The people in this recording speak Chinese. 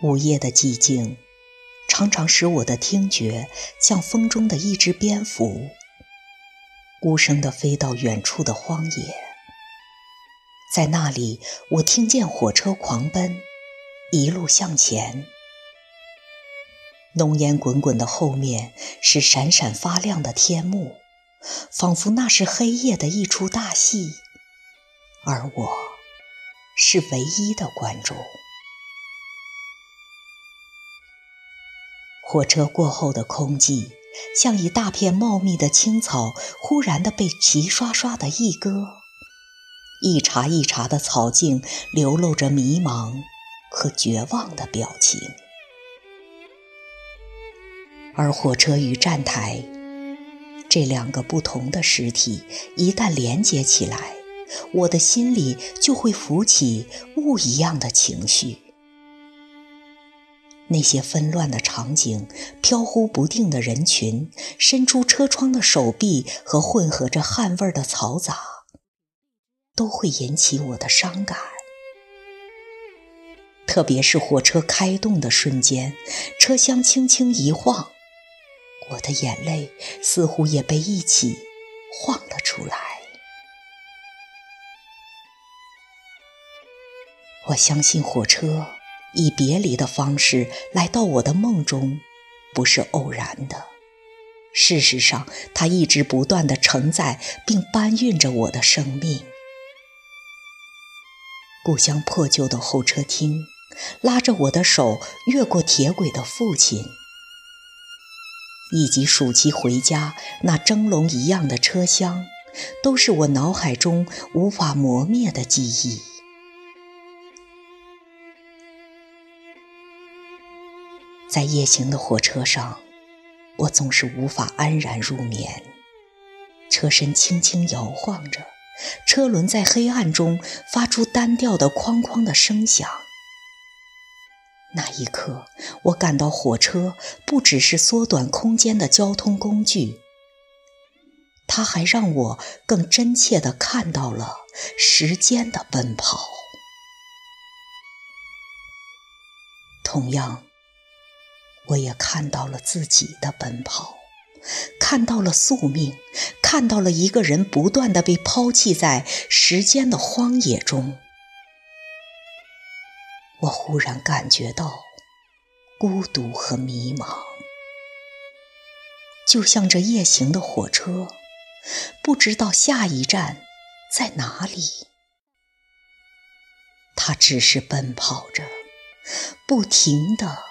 午夜的寂静，常常使我的听觉像风中的一只蝙蝠，无声地飞到远处的荒野。在那里，我听见火车狂奔，一路向前。浓烟滚滚的后面是闪闪发亮的天幕，仿佛那是黑夜的一出大戏，而我是唯一的观众。火车过后的空寂，像一大片茂密的青草，忽然的被齐刷刷的一割，一茬一茬的草茎流露着迷茫和绝望的表情。而火车与站台这两个不同的实体，一旦连接起来，我的心里就会浮起雾一样的情绪。那些纷乱的场景、飘忽不定的人群、伸出车窗的手臂和混合着汗味的嘈杂，都会引起我的伤感。特别是火车开动的瞬间，车厢轻轻一晃，我的眼泪似乎也被一起晃了出来。我相信火车。以别离的方式来到我的梦中，不是偶然的。事实上，它一直不断地承载并搬运着我的生命。故乡破旧的候车厅，拉着我的手越过铁轨的父亲，以及暑期回家那蒸笼一样的车厢，都是我脑海中无法磨灭的记忆。在夜行的火车上，我总是无法安然入眠。车身轻轻摇晃着，车轮在黑暗中发出单调的哐哐的声响。那一刻，我感到火车不只是缩短空间的交通工具，它还让我更真切地看到了时间的奔跑。同样。我也看到了自己的奔跑，看到了宿命，看到了一个人不断的被抛弃在时间的荒野中。我忽然感觉到孤独和迷茫，就像这夜行的火车，不知道下一站在哪里。它只是奔跑着，不停的。